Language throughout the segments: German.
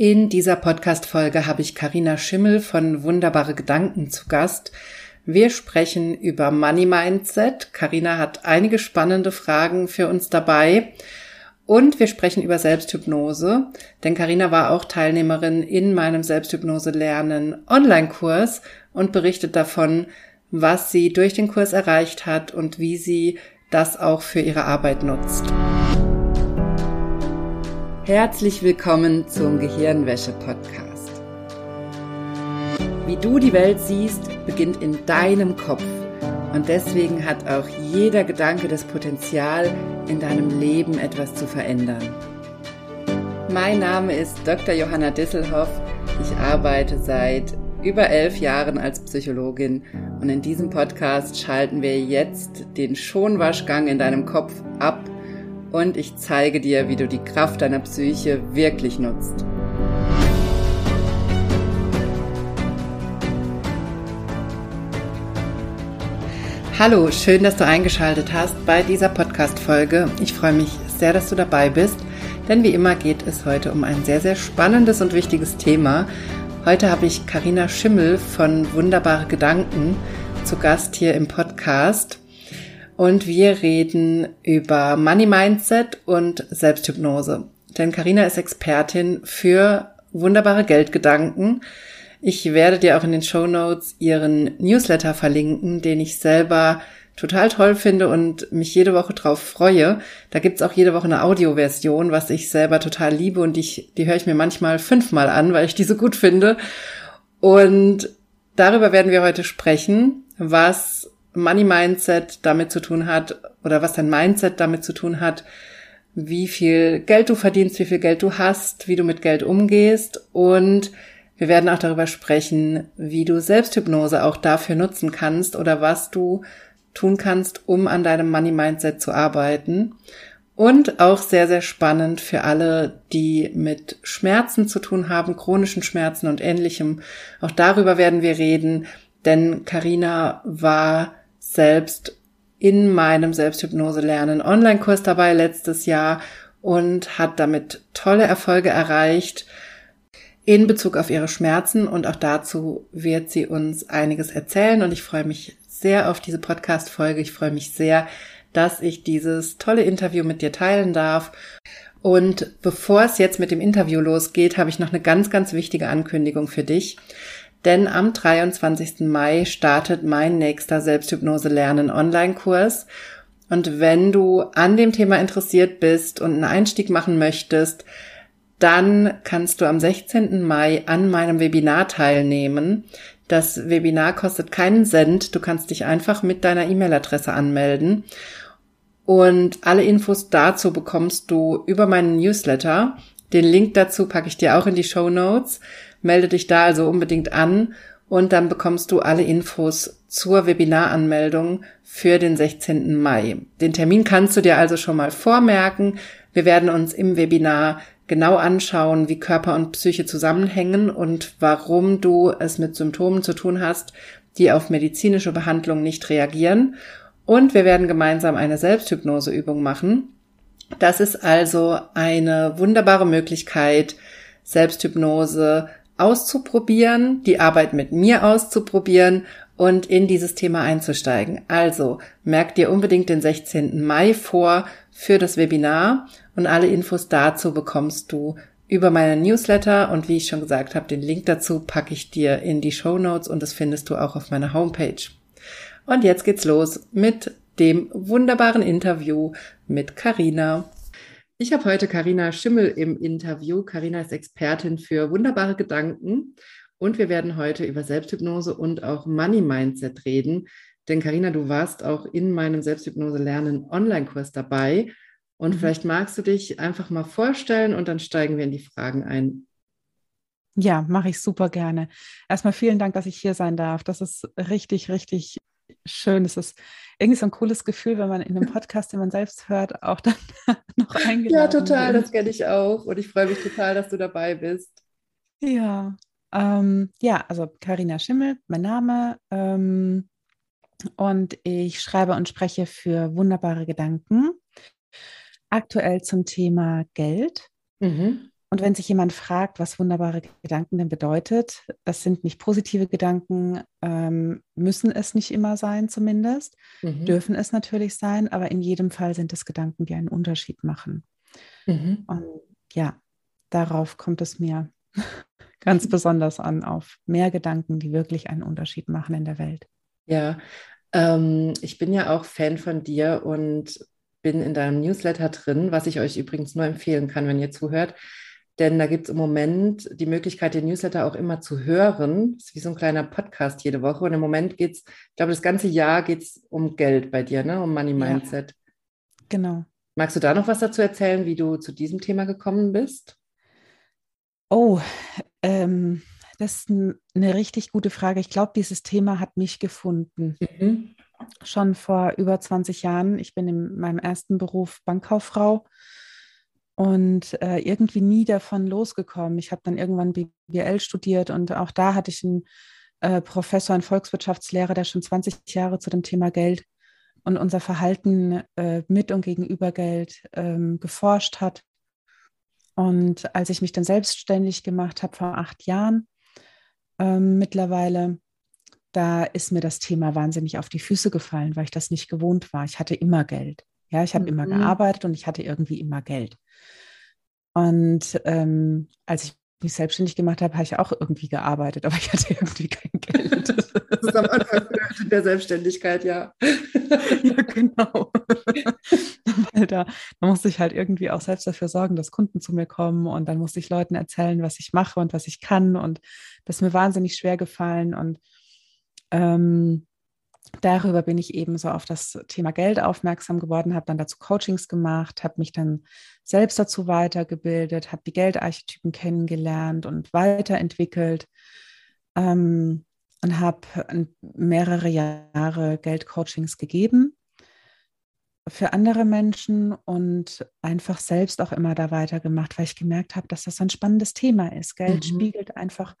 In dieser Podcast-Folge habe ich Karina Schimmel von Wunderbare Gedanken zu Gast. Wir sprechen über Money Mindset. Karina hat einige spannende Fragen für uns dabei. Und wir sprechen über Selbsthypnose, denn Karina war auch Teilnehmerin in meinem Selbsthypnose lernen Online-Kurs und berichtet davon, was sie durch den Kurs erreicht hat und wie sie das auch für ihre Arbeit nutzt. Herzlich willkommen zum Gehirnwäsche-Podcast. Wie du die Welt siehst, beginnt in deinem Kopf. Und deswegen hat auch jeder Gedanke das Potenzial, in deinem Leben etwas zu verändern. Mein Name ist Dr. Johanna Disselhoff. Ich arbeite seit über elf Jahren als Psychologin und in diesem Podcast schalten wir jetzt den Schonwaschgang in deinem Kopf ab und ich zeige dir, wie du die Kraft deiner Psyche wirklich nutzt. Hallo, schön, dass du eingeschaltet hast bei dieser Podcast-Folge. Ich freue mich sehr, dass du dabei bist, denn wie immer geht es heute um ein sehr, sehr spannendes und wichtiges Thema. Heute habe ich Karina Schimmel von Wunderbare Gedanken zu Gast hier im Podcast und wir reden über Money Mindset und Selbsthypnose. Denn Karina ist Expertin für wunderbare Geldgedanken. Ich werde dir auch in den Show Notes ihren Newsletter verlinken, den ich selber total toll finde und mich jede Woche drauf freue. Da gibt's auch jede Woche eine Audioversion, was ich selber total liebe und ich, die höre ich mir manchmal fünfmal an, weil ich die so gut finde. Und darüber werden wir heute sprechen, was Money Mindset damit zu tun hat oder was dein Mindset damit zu tun hat, wie viel Geld du verdienst, wie viel Geld du hast, wie du mit Geld umgehst und wir werden auch darüber sprechen, wie du Selbsthypnose auch dafür nutzen kannst oder was du tun kannst, um an deinem Money Mindset zu arbeiten. Und auch sehr, sehr spannend für alle, die mit Schmerzen zu tun haben, chronischen Schmerzen und ähnlichem. Auch darüber werden wir reden, denn Karina war selbst in meinem Selbsthypnose-Lernen Online-Kurs dabei letztes Jahr und hat damit tolle Erfolge erreicht in Bezug auf ihre Schmerzen und auch dazu wird sie uns einiges erzählen und ich freue mich sehr auf diese Podcast-Folge. Ich freue mich sehr, dass ich dieses tolle Interview mit dir teilen darf. Und bevor es jetzt mit dem Interview losgeht, habe ich noch eine ganz, ganz wichtige Ankündigung für dich denn am 23. Mai startet mein nächster Selbsthypnose lernen Online-Kurs. Und wenn du an dem Thema interessiert bist und einen Einstieg machen möchtest, dann kannst du am 16. Mai an meinem Webinar teilnehmen. Das Webinar kostet keinen Cent. Du kannst dich einfach mit deiner E-Mail-Adresse anmelden. Und alle Infos dazu bekommst du über meinen Newsletter. Den Link dazu packe ich dir auch in die Show Notes. Melde dich da also unbedingt an und dann bekommst du alle Infos zur Webinaranmeldung für den 16. Mai. Den Termin kannst du dir also schon mal vormerken. Wir werden uns im Webinar genau anschauen, wie Körper und Psyche zusammenhängen und warum du es mit Symptomen zu tun hast, die auf medizinische Behandlung nicht reagieren. Und wir werden gemeinsam eine Selbsthypnoseübung machen. Das ist also eine wunderbare Möglichkeit, Selbsthypnose auszuprobieren, die Arbeit mit mir auszuprobieren und in dieses Thema einzusteigen. Also merk dir unbedingt den 16. Mai vor für das Webinar und alle Infos dazu bekommst du über meinen Newsletter und wie ich schon gesagt habe, den Link dazu packe ich dir in die Show Notes und das findest du auch auf meiner Homepage. Und jetzt geht's los mit dem wunderbaren Interview mit Karina. Ich habe heute Karina Schimmel im Interview. Karina ist Expertin für wunderbare Gedanken und wir werden heute über Selbsthypnose und auch Money Mindset reden. Denn Karina, du warst auch in meinem Selbsthypnose lernen Online-Kurs dabei und mhm. vielleicht magst du dich einfach mal vorstellen und dann steigen wir in die Fragen ein. Ja, mache ich super gerne. Erstmal vielen Dank, dass ich hier sein darf. Das ist richtig, richtig schön. Es ist irgendwie so ein cooles Gefühl, wenn man in einem Podcast, den man selbst hört, auch dann noch eingeladen Ja, total, wird. das kenne ich auch. Und ich freue mich total, dass du dabei bist. Ja, ähm, ja, also Karina Schimmel, mein Name. Ähm, und ich schreibe und spreche für wunderbare Gedanken. Aktuell zum Thema Geld. Mhm. Und wenn sich jemand fragt, was wunderbare Gedanken denn bedeutet, das sind nicht positive Gedanken, ähm, müssen es nicht immer sein zumindest, mhm. dürfen es natürlich sein, aber in jedem Fall sind es Gedanken, die einen Unterschied machen. Mhm. Und ja, darauf kommt es mir ganz besonders an, auf mehr Gedanken, die wirklich einen Unterschied machen in der Welt. Ja, ähm, ich bin ja auch Fan von dir und bin in deinem Newsletter drin, was ich euch übrigens nur empfehlen kann, wenn ihr zuhört. Denn da gibt es im Moment die Möglichkeit, den Newsletter auch immer zu hören. Das ist wie so ein kleiner Podcast jede Woche. Und im Moment geht es, ich glaube, das ganze Jahr geht es um Geld bei dir, ne? um Money Mindset. Ja, genau. Magst du da noch was dazu erzählen, wie du zu diesem Thema gekommen bist? Oh, ähm, das ist eine richtig gute Frage. Ich glaube, dieses Thema hat mich gefunden. Mhm. Schon vor über 20 Jahren. Ich bin in meinem ersten Beruf Bankkauffrau und äh, irgendwie nie davon losgekommen. Ich habe dann irgendwann BWL studiert und auch da hatte ich einen äh, Professor, einen Volkswirtschaftslehrer, der schon 20 Jahre zu dem Thema Geld und unser Verhalten äh, mit und gegenüber Geld ähm, geforscht hat. Und als ich mich dann selbstständig gemacht habe vor acht Jahren ähm, mittlerweile, da ist mir das Thema wahnsinnig auf die Füße gefallen, weil ich das nicht gewohnt war. Ich hatte immer Geld. Ja, ich habe mhm. immer gearbeitet und ich hatte irgendwie immer Geld. Und ähm, als ich mich selbstständig gemacht habe, habe ich auch irgendwie gearbeitet, aber ich hatte irgendwie kein Geld. Das ist am Anfang der Selbstständigkeit, ja. ja, genau. Weil da, da musste ich halt irgendwie auch selbst dafür sorgen, dass Kunden zu mir kommen und dann musste ich Leuten erzählen, was ich mache und was ich kann und das ist mir wahnsinnig schwer gefallen und ähm, darüber bin ich eben so auf das Thema Geld aufmerksam geworden, habe dann dazu Coachings gemacht, habe mich dann selbst dazu weitergebildet, habe die Geldarchetypen kennengelernt und weiterentwickelt ähm, und habe mehrere Jahre Geldcoachings gegeben für andere Menschen und einfach selbst auch immer da weitergemacht, weil ich gemerkt habe, dass das ein spannendes Thema ist. Geld mhm. spiegelt einfach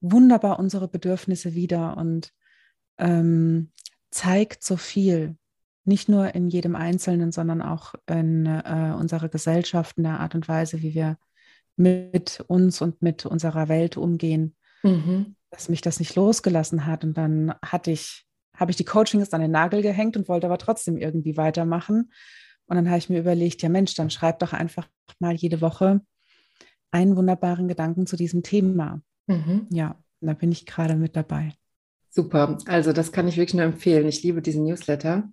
wunderbar unsere Bedürfnisse wider und ähm, zeigt so viel, nicht nur in jedem Einzelnen, sondern auch in äh, unserer Gesellschaft, in der Art und Weise, wie wir mit uns und mit unserer Welt umgehen, mhm. dass mich das nicht losgelassen hat. Und dann hatte ich, habe ich die Coachings an den Nagel gehängt und wollte aber trotzdem irgendwie weitermachen. Und dann habe ich mir überlegt, ja Mensch, dann schreib doch einfach mal jede Woche einen wunderbaren Gedanken zu diesem Thema. Mhm. Ja, da bin ich gerade mit dabei. Super, also das kann ich wirklich nur empfehlen. Ich liebe diesen Newsletter.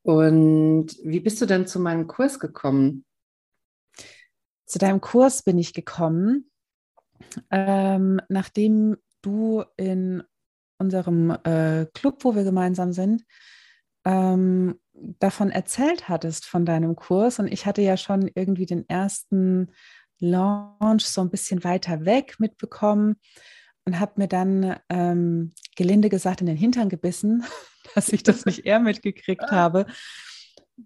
Und wie bist du denn zu meinem Kurs gekommen? Zu deinem Kurs bin ich gekommen, ähm, nachdem du in unserem äh, Club, wo wir gemeinsam sind, ähm, davon erzählt hattest von deinem Kurs. Und ich hatte ja schon irgendwie den ersten Launch so ein bisschen weiter weg mitbekommen und habe mir dann ähm, gelinde gesagt in den Hintern gebissen, dass ich das nicht eher mitgekriegt habe,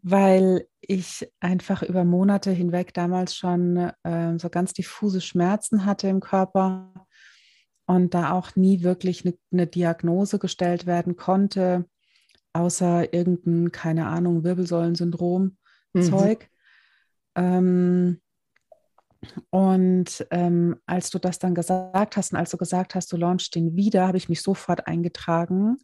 weil ich einfach über Monate hinweg damals schon ähm, so ganz diffuse Schmerzen hatte im Körper und da auch nie wirklich eine, eine Diagnose gestellt werden konnte, außer irgendein, keine Ahnung, Wirbelsäulensyndrom-Zeug. Mhm. Ähm, und ähm, als du das dann gesagt hast und als du gesagt hast, du launchst den wieder, habe ich mich sofort eingetragen.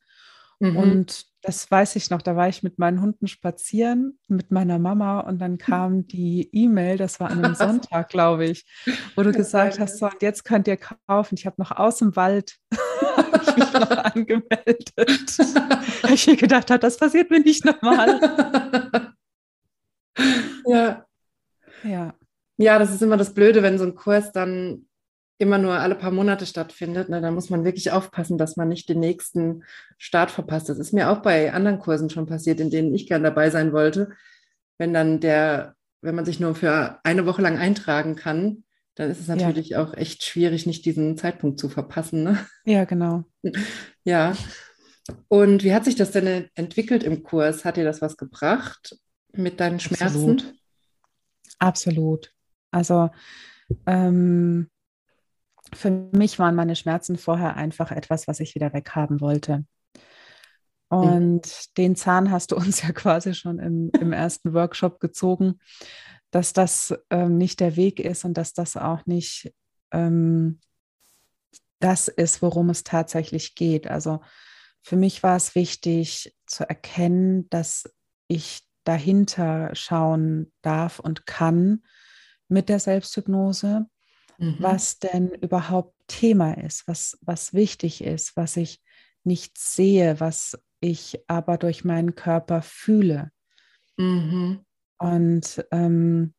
Mhm. Und das weiß ich noch, da war ich mit meinen Hunden spazieren, mit meiner Mama und dann kam die E-Mail, das war an einem Sonntag, glaube ich, wo du gesagt hast, so, und jetzt könnt ihr kaufen. Ich habe noch aus dem Wald ich mich noch angemeldet. Weil ich mir gedacht habe, das passiert mir nicht nochmal. ja. Ja. Ja, das ist immer das Blöde, wenn so ein Kurs dann immer nur alle paar Monate stattfindet. Ne, dann muss man wirklich aufpassen, dass man nicht den nächsten Start verpasst. Das ist mir auch bei anderen Kursen schon passiert, in denen ich gern dabei sein wollte. Wenn dann der, wenn man sich nur für eine Woche lang eintragen kann, dann ist es natürlich ja. auch echt schwierig, nicht diesen Zeitpunkt zu verpassen. Ne? Ja, genau. Ja. Und wie hat sich das denn entwickelt im Kurs? Hat dir das was gebracht mit deinen Schmerzen? Absolut. Absolut. Also ähm, für mich waren meine Schmerzen vorher einfach etwas, was ich wieder weghaben wollte. Und mhm. den Zahn hast du uns ja quasi schon im, im ersten Workshop gezogen. dass das ähm, nicht der Weg ist und dass das auch nicht ähm, das ist, worum es tatsächlich geht. Also für mich war es wichtig zu erkennen, dass ich dahinter schauen darf und kann mit der Selbsthypnose, mhm. was denn überhaupt Thema ist, was, was wichtig ist, was ich nicht sehe, was ich aber durch meinen Körper fühle. Mhm. Und ähm,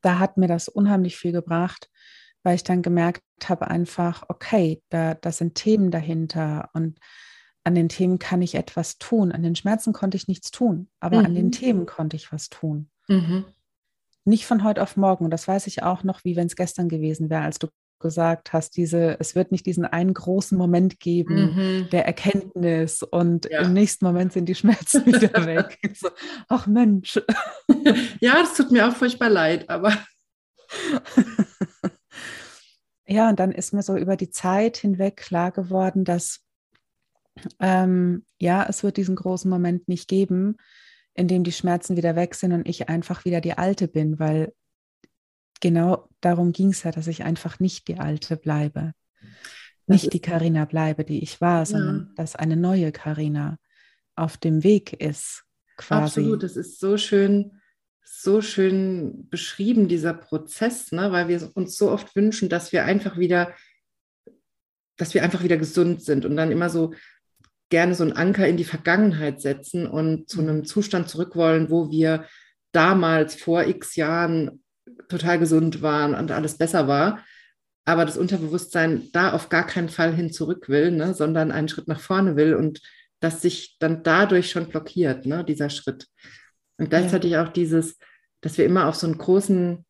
da hat mir das unheimlich viel gebracht, weil ich dann gemerkt habe, einfach, okay, da, da sind Themen dahinter und an den Themen kann ich etwas tun. An den Schmerzen konnte ich nichts tun, aber mhm. an den mhm. Themen konnte ich was tun. Mhm. Nicht von heute auf morgen. Und das weiß ich auch noch, wie wenn es gestern gewesen wäre, als du gesagt hast, diese, es wird nicht diesen einen großen Moment geben mhm. der Erkenntnis und ja. im nächsten Moment sind die Schmerzen wieder weg. So, ach Mensch. Ja, das tut mir auch furchtbar leid, aber. ja, und dann ist mir so über die Zeit hinweg klar geworden, dass ähm, ja, es wird diesen großen Moment nicht geben, in dem die Schmerzen wieder weg sind und ich einfach wieder die Alte bin, weil genau darum ging es ja, dass ich einfach nicht die Alte bleibe. Nicht die Karina bleibe, die ich war, ja. sondern dass eine neue Karina auf dem Weg ist. Quasi. Absolut, das ist so schön, so schön beschrieben, dieser Prozess, ne? weil wir uns so oft wünschen, dass wir einfach wieder, dass wir einfach wieder gesund sind und dann immer so gerne so einen Anker in die Vergangenheit setzen und zu mhm. einem Zustand zurück wollen, wo wir damals vor x Jahren total gesund waren und alles besser war. Aber das Unterbewusstsein da auf gar keinen Fall hin zurück will, ne, sondern einen Schritt nach vorne will und das sich dann dadurch schon blockiert, ne, dieser Schritt. Und gleichzeitig ja. auch dieses, dass wir immer auf so einen großen,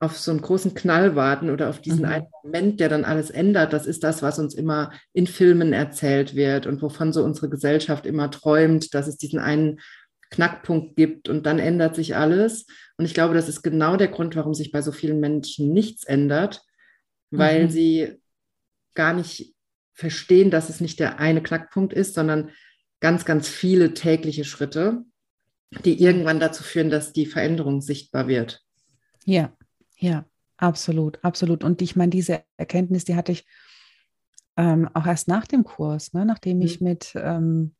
auf so einen großen Knall warten oder auf diesen mhm. einen Moment, der dann alles ändert. Das ist das, was uns immer in Filmen erzählt wird und wovon so unsere Gesellschaft immer träumt, dass es diesen einen Knackpunkt gibt und dann ändert sich alles. Und ich glaube, das ist genau der Grund, warum sich bei so vielen Menschen nichts ändert, weil mhm. sie gar nicht verstehen, dass es nicht der eine Knackpunkt ist, sondern ganz, ganz viele tägliche Schritte, die irgendwann dazu führen, dass die Veränderung sichtbar wird. Ja, ja, absolut, absolut. Und ich meine, diese Erkenntnis, die hatte ich ähm, auch erst nach dem Kurs, ne? nachdem ich mhm. mit ähm,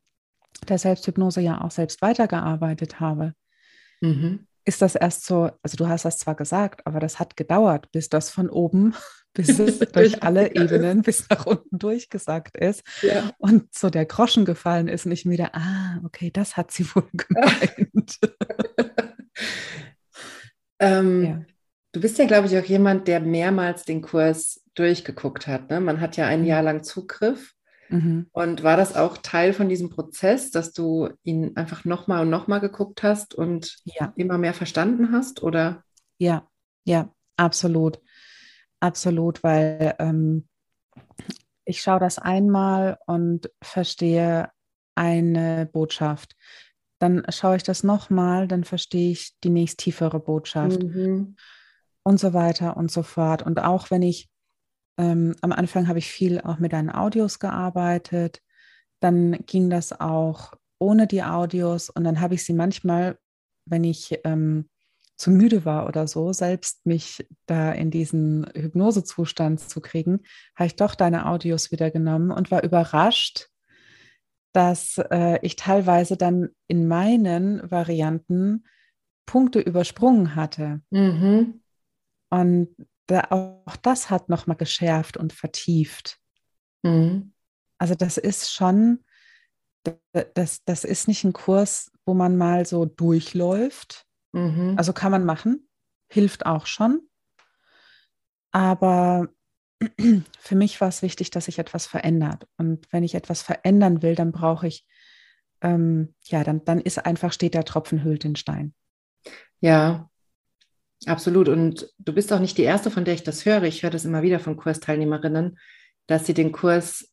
der Selbsthypnose ja auch selbst weitergearbeitet habe, mhm. ist das erst so, also du hast das zwar gesagt, aber das hat gedauert, bis das von oben, bis es durch alle Ebenen bis nach unten durchgesagt ist ja. und so der Groschen gefallen ist und ich mir wieder, ah, okay, das hat sie wohl gemeint. ähm, ja. Du bist ja, glaube ich, auch jemand, der mehrmals den Kurs durchgeguckt hat. Ne? Man hat ja ein mhm. Jahr lang Zugriff Mhm. Und war das auch Teil von diesem Prozess, dass du ihn einfach nochmal und nochmal geguckt hast und ja. immer mehr verstanden hast, oder? Ja, ja, absolut. Absolut, weil ähm, ich schaue das einmal und verstehe eine Botschaft. Dann schaue ich das nochmal, dann verstehe ich die nächst tiefere Botschaft mhm. Und so weiter und so fort. Und auch wenn ich ähm, am Anfang habe ich viel auch mit deinen Audios gearbeitet. Dann ging das auch ohne die Audios und dann habe ich sie manchmal, wenn ich ähm, zu müde war oder so, selbst mich da in diesen Hypnosezustand zu kriegen, habe ich doch deine Audios wieder genommen und war überrascht, dass äh, ich teilweise dann in meinen Varianten Punkte übersprungen hatte. Mhm. Und da, auch das hat nochmal geschärft und vertieft. Mhm. Also das ist schon, das, das ist nicht ein Kurs, wo man mal so durchläuft. Mhm. Also kann man machen, hilft auch schon. Aber für mich war es wichtig, dass sich etwas verändert. Und wenn ich etwas verändern will, dann brauche ich, ähm, ja, dann, dann ist einfach, steht der Tropfen hüllt den Stein. Ja, Absolut. Und du bist auch nicht die Erste, von der ich das höre. Ich höre das immer wieder von Kursteilnehmerinnen, dass sie den Kurs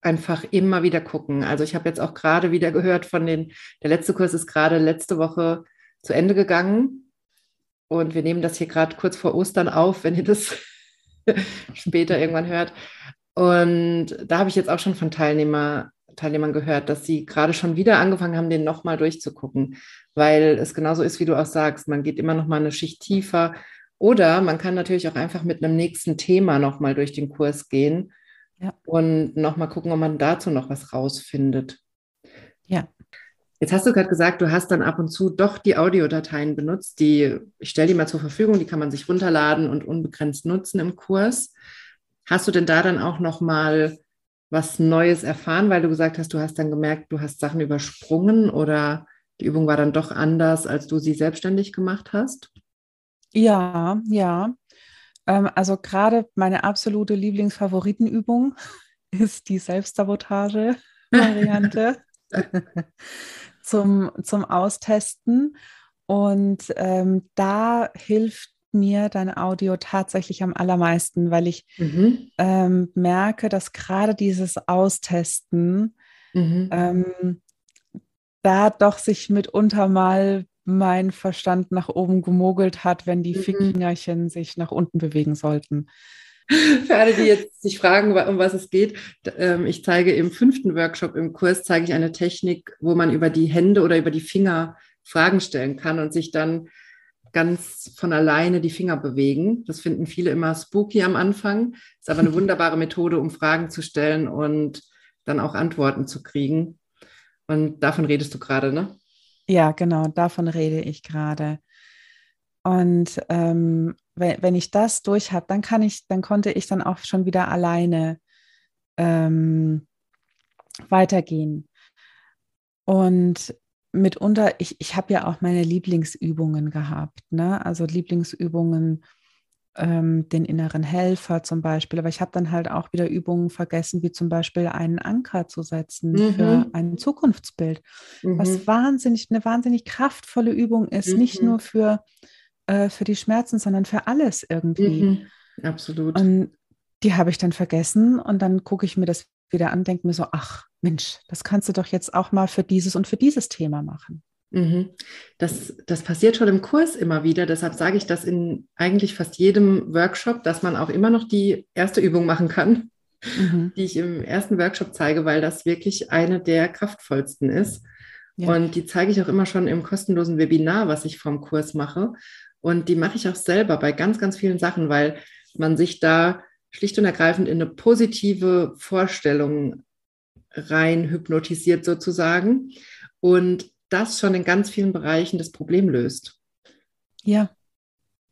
einfach immer wieder gucken. Also ich habe jetzt auch gerade wieder gehört von den, der letzte Kurs ist gerade letzte Woche zu Ende gegangen. Und wir nehmen das hier gerade kurz vor Ostern auf, wenn ihr das später irgendwann hört. Und da habe ich jetzt auch schon von Teilnehmern Teilnehmern gehört, dass sie gerade schon wieder angefangen haben, den nochmal durchzugucken, weil es genauso ist, wie du auch sagst. Man geht immer noch mal eine Schicht tiefer oder man kann natürlich auch einfach mit einem nächsten Thema nochmal durch den Kurs gehen ja. und nochmal gucken, ob man dazu noch was rausfindet. Ja. Jetzt hast du gerade gesagt, du hast dann ab und zu doch die Audiodateien benutzt, die, ich stelle die mal zur Verfügung, die kann man sich runterladen und unbegrenzt nutzen im Kurs. Hast du denn da dann auch nochmal was Neues erfahren, weil du gesagt hast, du hast dann gemerkt, du hast Sachen übersprungen oder die Übung war dann doch anders, als du sie selbstständig gemacht hast? Ja, ja. Ähm, also gerade meine absolute Lieblingsfavoritenübung ist die Selbstsabotage-Variante zum, zum Austesten. Und ähm, da hilft mir dein Audio tatsächlich am allermeisten, weil ich mhm. ähm, merke, dass gerade dieses Austesten mhm. ähm, da doch sich mitunter mal mein Verstand nach oben gemogelt hat, wenn die mhm. Fingerchen sich nach unten bewegen sollten. Für alle, die jetzt sich fragen, um was es geht, ähm, ich zeige im fünften Workshop im Kurs, zeige ich eine Technik, wo man über die Hände oder über die Finger Fragen stellen kann und sich dann ganz von alleine die Finger bewegen. Das finden viele immer spooky am Anfang. Ist aber eine wunderbare Methode, um Fragen zu stellen und dann auch Antworten zu kriegen. Und davon redest du gerade, ne? Ja, genau, davon rede ich gerade. Und ähm, wenn, wenn ich das durch habe, dann kann ich, dann konnte ich dann auch schon wieder alleine ähm, weitergehen. Und mitunter, ich, ich habe ja auch meine Lieblingsübungen gehabt, ne? Also Lieblingsübungen, ähm, den inneren Helfer zum Beispiel. Aber ich habe dann halt auch wieder Übungen vergessen, wie zum Beispiel einen Anker zu setzen mhm. für ein Zukunftsbild, mhm. was wahnsinnig, eine wahnsinnig kraftvolle Übung ist, mhm. nicht nur für, äh, für die Schmerzen, sondern für alles irgendwie. Mhm. Absolut. Und die habe ich dann vergessen und dann gucke ich mir das wieder an, denke mir so, ach Mensch, das kannst du doch jetzt auch mal für dieses und für dieses Thema machen. Mhm. Das, das passiert schon im Kurs immer wieder. Deshalb sage ich das in eigentlich fast jedem Workshop, dass man auch immer noch die erste Übung machen kann, mhm. die ich im ersten Workshop zeige, weil das wirklich eine der kraftvollsten ist. Ja. Und die zeige ich auch immer schon im kostenlosen Webinar, was ich vom Kurs mache. Und die mache ich auch selber bei ganz, ganz vielen Sachen, weil man sich da schlicht und ergreifend in eine positive Vorstellung rein hypnotisiert sozusagen. Und das schon in ganz vielen Bereichen das Problem löst. Ja.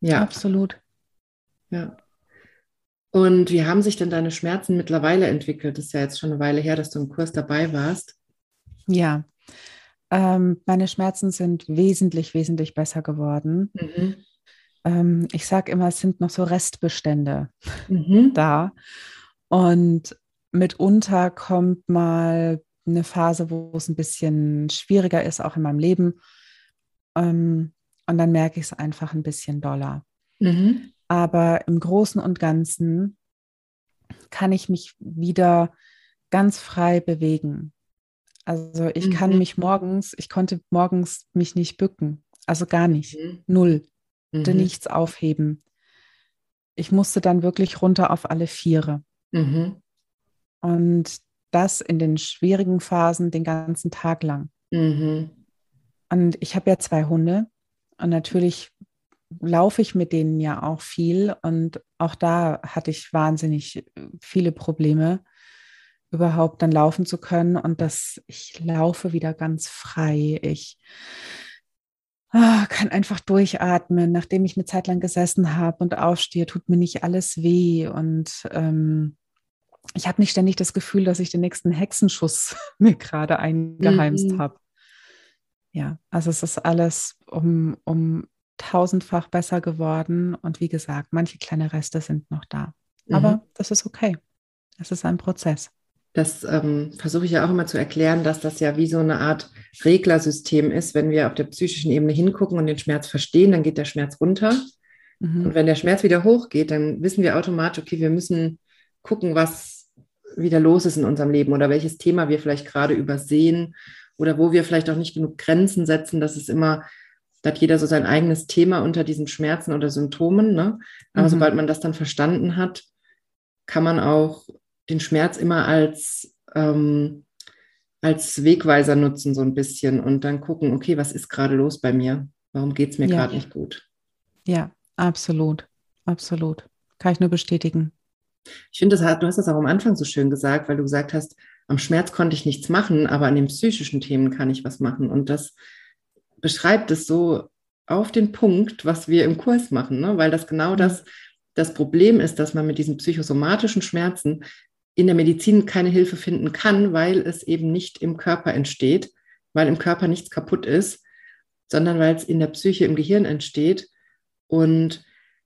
Ja. Absolut. Ja. Und wie haben sich denn deine Schmerzen mittlerweile entwickelt? Das ist ja jetzt schon eine Weile her, dass du im Kurs dabei warst. Ja. Ähm, meine Schmerzen sind wesentlich, wesentlich besser geworden. Mhm. Ähm, ich sage immer, es sind noch so Restbestände mhm. da. Und mitunter kommt mal eine Phase, wo es ein bisschen schwieriger ist, auch in meinem Leben. Ähm, und dann merke ich es einfach ein bisschen doller. Mhm. Aber im Großen und Ganzen kann ich mich wieder ganz frei bewegen. Also ich mhm. kann mich morgens, ich konnte morgens mich nicht bücken. Also gar nicht. Mhm. Null. Mhm. nichts aufheben. Ich musste dann wirklich runter auf alle Viere. Mhm. Und das in den schwierigen Phasen den ganzen Tag lang. Mhm. Und ich habe ja zwei Hunde und natürlich laufe ich mit denen ja auch viel und auch da hatte ich wahnsinnig viele Probleme, überhaupt dann laufen zu können und dass ich laufe wieder ganz frei. Ich oh, kann einfach durchatmen, nachdem ich eine Zeit lang gesessen habe und aufstehe, tut mir nicht alles weh und ähm, ich habe nicht ständig das Gefühl, dass ich den nächsten Hexenschuss mir gerade eingeheimst mhm. habe. Ja, also es ist alles um, um tausendfach besser geworden. Und wie gesagt, manche kleine Reste sind noch da. Mhm. Aber das ist okay. Es ist ein Prozess. Das ähm, versuche ich ja auch immer zu erklären, dass das ja wie so eine Art Reglersystem ist. Wenn wir auf der psychischen Ebene hingucken und den Schmerz verstehen, dann geht der Schmerz runter. Mhm. Und wenn der Schmerz wieder hochgeht, dann wissen wir automatisch, okay, wir müssen gucken, was wieder los ist in unserem Leben oder welches Thema wir vielleicht gerade übersehen oder wo wir vielleicht auch nicht genug Grenzen setzen. Das ist immer, da hat jeder so sein eigenes Thema unter diesen Schmerzen oder Symptomen. Ne? Aber mhm. sobald man das dann verstanden hat, kann man auch den Schmerz immer als, ähm, als Wegweiser nutzen, so ein bisschen und dann gucken, okay, was ist gerade los bei mir? Warum geht es mir ja. gerade nicht gut? Ja, absolut. Absolut. Kann ich nur bestätigen. Ich finde, du hast das auch am Anfang so schön gesagt, weil du gesagt hast, am Schmerz konnte ich nichts machen, aber an den psychischen Themen kann ich was machen. Und das beschreibt es so auf den Punkt, was wir im Kurs machen, ne? weil das genau mhm. das, das Problem ist, dass man mit diesen psychosomatischen Schmerzen in der Medizin keine Hilfe finden kann, weil es eben nicht im Körper entsteht, weil im Körper nichts kaputt ist, sondern weil es in der Psyche, im Gehirn entsteht. Und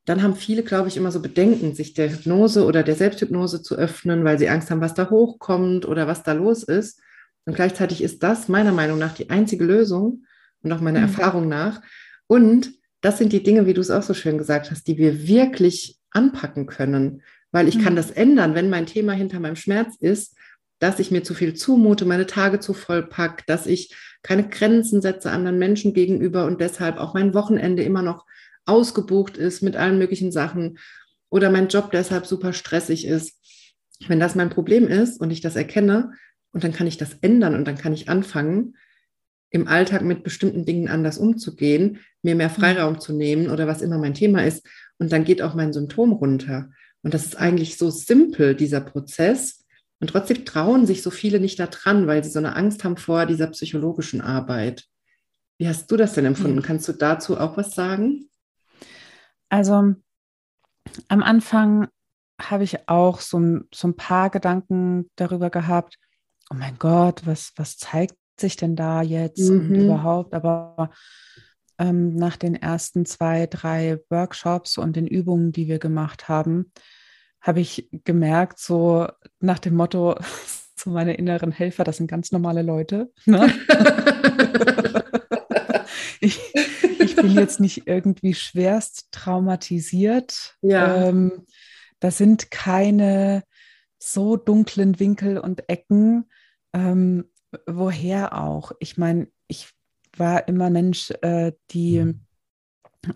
dann haben viele, glaube ich, immer so Bedenken, sich der Hypnose oder der Selbsthypnose zu öffnen, weil sie Angst haben, was da hochkommt oder was da los ist. Und gleichzeitig ist das meiner Meinung nach die einzige Lösung und auch meiner mhm. Erfahrung nach. Und das sind die Dinge, wie du es auch so schön gesagt hast, die wir wirklich anpacken können, weil ich mhm. kann das ändern, wenn mein Thema hinter meinem Schmerz ist, dass ich mir zu viel zumute, meine Tage zu voll pack, dass ich keine Grenzen setze anderen Menschen gegenüber und deshalb auch mein Wochenende immer noch ausgebucht ist mit allen möglichen Sachen oder mein Job deshalb super stressig ist. Wenn das mein Problem ist und ich das erkenne und dann kann ich das ändern und dann kann ich anfangen, im Alltag mit bestimmten Dingen anders umzugehen, mir mehr Freiraum mhm. zu nehmen oder was immer mein Thema ist. Und dann geht auch mein Symptom runter. Und das ist eigentlich so simpel, dieser Prozess. Und trotzdem trauen sich so viele nicht da dran, weil sie so eine Angst haben vor dieser psychologischen Arbeit. Wie hast du das denn empfunden? Kannst du dazu auch was sagen? Also am Anfang habe ich auch so, so ein paar Gedanken darüber gehabt, oh mein Gott, was, was zeigt sich denn da jetzt mhm. und überhaupt? Aber ähm, nach den ersten zwei, drei Workshops und den Übungen, die wir gemacht haben, habe ich gemerkt, so nach dem Motto, so meine inneren Helfer, das sind ganz normale Leute. Ne? ich, bin jetzt nicht irgendwie schwerst traumatisiert. Ja. Ähm, da sind keine so dunklen Winkel und Ecken. Ähm, woher auch? Ich meine, ich war immer Mensch, äh, die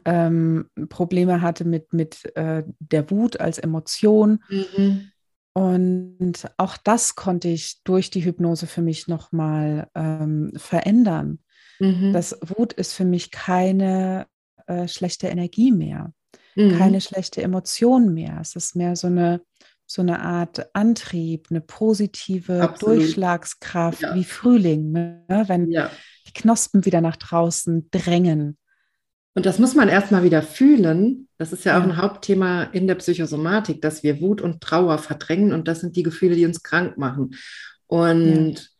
ähm, Probleme hatte mit, mit äh, der Wut als Emotion. Mhm. Und auch das konnte ich durch die Hypnose für mich nochmal ähm, verändern. Mhm. Das Wut ist für mich keine äh, schlechte Energie mehr, mhm. keine schlechte Emotion mehr. Es ist mehr so eine, so eine Art Antrieb, eine positive Absolut. Durchschlagskraft ja. wie Frühling, ne? wenn ja. die Knospen wieder nach draußen drängen. Und das muss man erstmal wieder fühlen. Das ist ja auch ein Hauptthema in der Psychosomatik, dass wir Wut und Trauer verdrängen und das sind die Gefühle, die uns krank machen. Und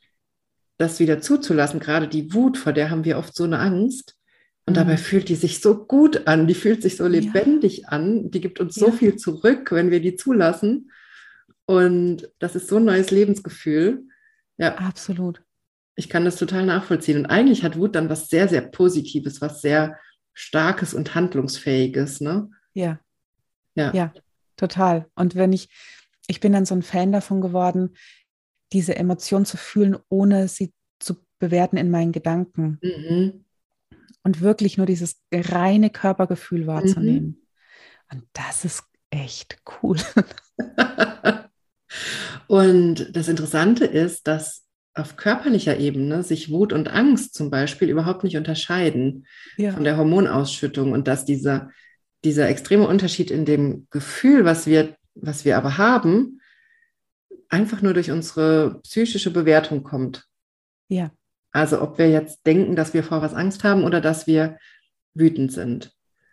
das wieder zuzulassen, gerade die Wut, vor der haben wir oft so eine Angst. Und mhm. dabei fühlt die sich so gut an, die fühlt sich so lebendig ja. an, die gibt uns ja. so viel zurück, wenn wir die zulassen. Und das ist so ein neues Lebensgefühl. Ja. Absolut. Ich kann das total nachvollziehen. Und eigentlich hat Wut dann was sehr, sehr Positives, was sehr Starkes und Handlungsfähiges, ne? Ja. Ja. Ja, total. Und wenn ich, ich bin dann so ein Fan davon geworden, diese Emotion zu fühlen, ohne sie zu bewerten in meinen Gedanken. Mhm. Und wirklich nur dieses reine Körpergefühl wahrzunehmen. Mhm. Und das ist echt cool. und das Interessante ist, dass auf körperlicher Ebene sich Wut und Angst zum Beispiel überhaupt nicht unterscheiden ja. von der Hormonausschüttung und dass dieser, dieser extreme Unterschied in dem Gefühl, was wir, was wir aber haben, einfach nur durch unsere psychische Bewertung kommt. Ja. Also ob wir jetzt denken, dass wir vor was Angst haben oder dass wir wütend sind.